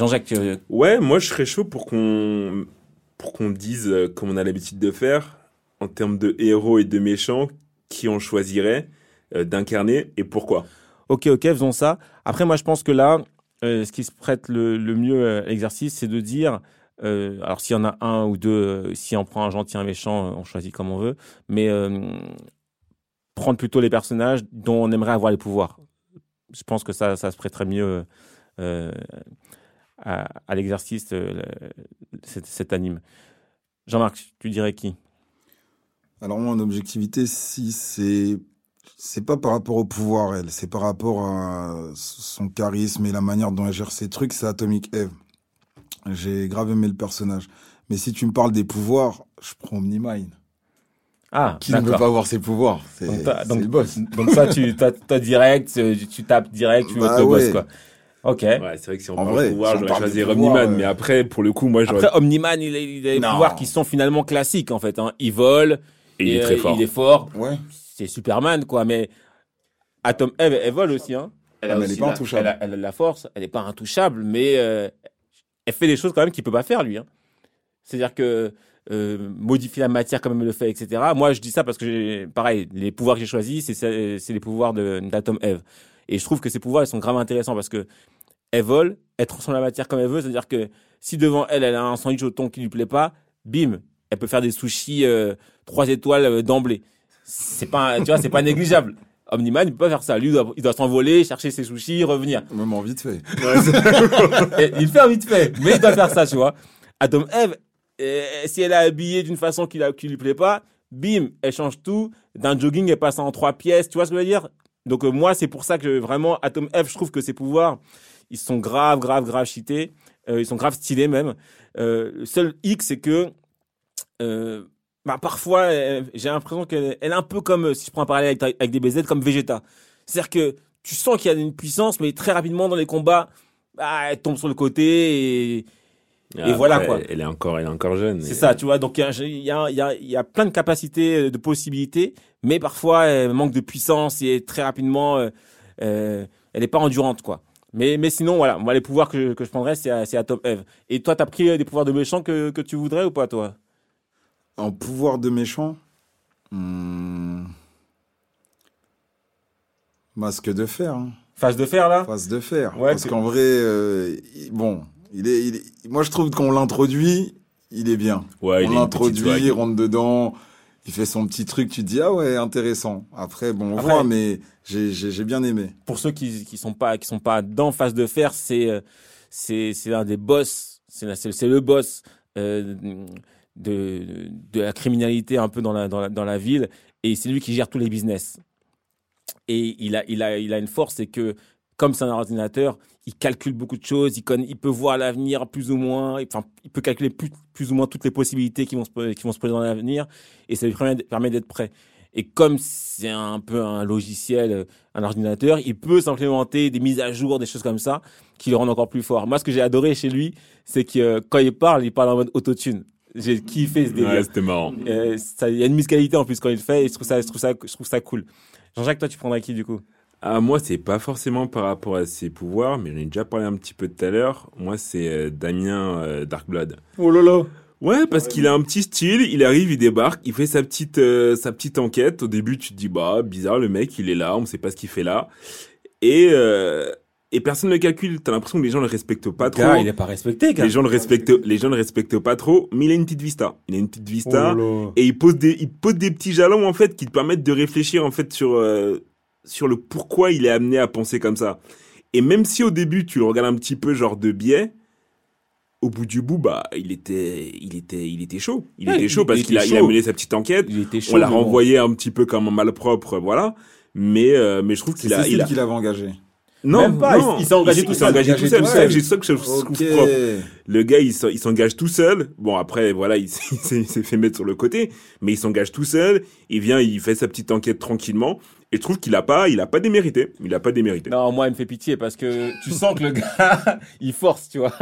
Jean-Jacques. Ouais, moi je serais chaud pour qu'on pour qu'on dise, euh, comme on a l'habitude de faire, en termes de héros et de méchants, qui on choisirait euh, d'incarner et pourquoi. Ok, ok, faisons ça. Après, moi je pense que là, euh, ce qui se prête le, mieux à l'exercice, c'est de dire, alors s'il y en a un ou deux, si on prend un gentil, un méchant, on choisit comme on veut, mais prendre plutôt les personnages dont on aimerait avoir les pouvoirs. Je pense que ça, ça se prêterait mieux à, l'exercice euh, cet, anime. Jean-Marc, tu dirais qui? Alors moi, en objectivité, si c'est c'est pas par rapport au pouvoir, elle, c'est par rapport à son charisme et la manière dont elle gère ses trucs, c'est Atomic Eve. J'ai grave aimé le personnage. Mais si tu me parles des pouvoirs, je prends Omnimine. Ah, qui ne veut pas avoir ses pouvoirs C'est le boss. Donc ça, tu as, direct, tu tapes direct, tu bah, le boss quoi. Ok. Ouais, c'est vrai que si on parle de pouvoir, j'aurais choisi Omniman, mais après, pour le coup, moi, j'aurais. Après, Omniman, il a, il a des pouvoirs qui sont finalement classiques, en fait. Hein. Il vole. Et, il est très fort. Il est fort. Ouais. C'est Superman, quoi. Mais Atom Eve, elle vole aussi, hein. Elle, ah, pas intouchable. Elle a, la force. Elle n'est pas intouchable, mais euh, elle fait des choses quand même qu'il peut pas faire, lui. Hein. C'est-à-dire que euh, modifier la matière comme elle le fait, etc. Moi, je dis ça parce que, pareil, les pouvoirs que j'ai choisis, c'est les pouvoirs d'Atom Eve. Et je trouve que ces pouvoirs, ils sont grave intéressants parce que elle vole, elle transforme la matière comme elle veut. C'est-à-dire que si devant elle, elle a un sandwich au thon qui lui plaît pas, bim, elle peut faire des sushis euh, trois étoiles euh, d'emblée. C'est pas, tu vois, c'est pas négligeable. Omniman, il peut pas faire ça. Lui, il doit, s'envoler, chercher ses sushis, revenir. Même en vite fait. il fait en vite fait, mais il doit faire ça, tu vois. Adam Eve, euh, si elle est habillée d'une façon qui, qui lui plaît pas, bim, elle change tout. D'un jogging, elle passe en trois pièces. Tu vois ce que je veux dire? Donc euh, moi, c'est pour ça que vraiment Atom F, je trouve que ses pouvoirs, ils sont grave, grave, grave cheatés. Euh, ils sont grave stylés même. Euh, le seul X, c'est que bah, parfois, j'ai l'impression qu'elle est un peu comme, si je prends un parallèle avec, des BZ, comme Vegeta. C'est-à-dire que tu sens qu'il y a une puissance, mais très rapidement dans les combats, bah, elle tombe sur le côté et et voilà quoi. Elle est encore, elle est encore jeune. C'est ça, tu vois. Donc il y a, y, a, y a plein de capacités, de possibilités, mais parfois elle manque de puissance et très rapidement, euh, euh elle n'est pas endurante quoi. Mais, mais sinon voilà, moi les pouvoirs que, que je prendrais c'est à, à Top Eve. Et toi, t'as pris des pouvoirs de méchant que, que tu voudrais ou pas toi? En pouvoir de méchant? Hmm. Masque de fer. Hein. Face de fer là? Face de fer. Ouais, Parce qu'en vrai, euh, bon, il est, Moi, je trouve qu'on l'introduit, il est bien. Ouais, on l'introduit, il rentre dedans, il fait son petit truc, tu te dis ah ouais, intéressant. Après, bon, on voit, mais j'ai bien aimé. Pour ceux qui qui sont pas qui sont pas dans face de fer, c'est euh, c'est c'est un des boss, c'est c'est le boss euh, de de la criminalité un peu dans la dans la, dans la ville et c'est lui qui gère tous les business. Et il a il a il a une force, c'est que comme c'est un ordinateur, il calcule beaucoup de choses, il, connaît, il peut voir l'avenir plus ou moins, enfin, il peut calculer plus, plus ou moins toutes les possibilités qui vont se, qui vont se poser dans l'avenir, et ça lui permet, d'être prêt. Et comme c'est un peu un logiciel, un ordinateur, il peut s'implémenter des mises à jour, des choses comme ça, qui le rendent encore plus fort. Moi, ce que j'ai adoré chez lui, c'est que euh, quand il parle, il parle en mode autotune. J'ai kiffé ce délire. Ouais, c'était marrant. Euh, il y a une musicalité en plus quand il le fait, et je trouve ça, je trouve ça, je trouve ça cool. Jean-Jacques, toi, tu prendrais qui du coup? Ah, moi, c'est pas forcément par rapport à ses pouvoirs, mais j'en ai déjà parlé un petit peu tout à l'heure. Moi, c'est euh, Damien euh, Darkblood. Oh là là Ouais, parce qu'il a un petit style, il arrive, il débarque, il fait sa petite euh, sa petite enquête. Au début, tu te dis bah bizarre, le mec, il est là, on sait pas ce qu'il fait là. Et et personne ne le calcule. T'as l'impression que les gens le respectent pas trop. il est pas respecté. Les gens le respectent, les gens le respectent pas trop. Mais il a une petite vista. Il a une petite vista oh et il pose des, il pose des petits jalons en fait qui te permettent de réfléchir en fait sur sur le pourquoi il est amené à penser comme ça. Et même si au début tu le regardes un petit peu genre de biais, au bout du bout, bah, il était, il était, il était chaud. Il était chaud parce qu'il a, il a mené sa petite enquête. Il était chaud, on l'a renvoyé un petit peu comme un malpropre, voilà. Mais, euh, mais je trouve qu'il a, il a, qu'il avait engagé. Non, Même pas, il s'est engagé tout seul. Engagé tout seul. C'est ça que je trouve propre. Le gars, il s'engage tout seul. Bon, après, voilà, il s'est fait mettre sur le côté, mais il s'engage tout seul. Il vient, il fait sa petite enquête tranquillement. Et je trouve qu'il a pas, il a pas démérité. Il a pas démérité. Non, moi, il me fait pitié parce que tu sens que le gars, il force, tu vois.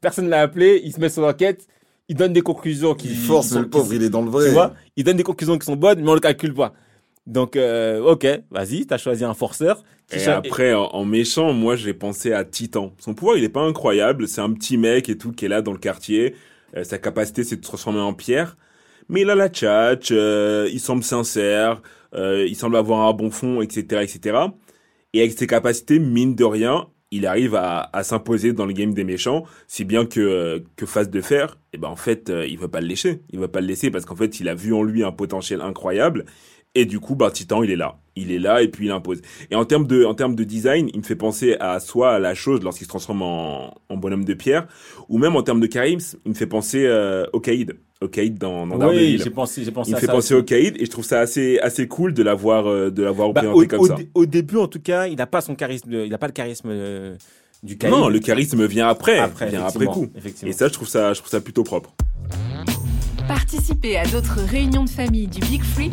Personne l'a appelé, il se met sur l'enquête, il donne des conclusions qui. Il force, le pauvre, il est dans le vrai. Tu vois, il donne des conclusions qui sont bonnes, mais on le calcule pas. Donc, euh, ok, vas-y, t'as choisi un forceur. Et après, en, méchant, moi, j'ai pensé à Titan. Son pouvoir, il est pas incroyable. C'est un petit mec et tout qui est là dans le quartier. Euh, sa capacité, c'est de se transformer en pierre. Mais il a la tchatch, euh, il semble sincère, euh, il semble avoir un bon fond, etc., etc. Et avec ses capacités, mine de rien, il arrive à, à s'imposer dans le game des méchants, si bien que que face de fer, et eh ben en fait, il veut pas le laisser. Il veut pas le laisser parce qu'en fait, il a vu en lui un potentiel incroyable et du coup, bah, Titan, il est là. Il est là et puis il impose. Et en termes de, en termes de design, il me fait penser à soit à la chose lorsqu'il se transforme en, en bonhomme de pierre, ou même en termes de charisme, il me fait penser euh, au Kaïd. Au Kaïd dans, dans Oui, j'ai pensé, j'ai pensé il me fait penser au Kaïd et je trouve ça assez, assez cool de l'avoir, euh, de l'avoir bah, représenté comme ça. Au début, en tout cas, il n'a pas son charisme, il n'a pas le charisme euh, du Kaïd. Non, le charisme vient après, après vient après coup. Et ça, je trouve ça, je trouve ça plutôt propre. Participez à d'autres réunions de famille du Big Free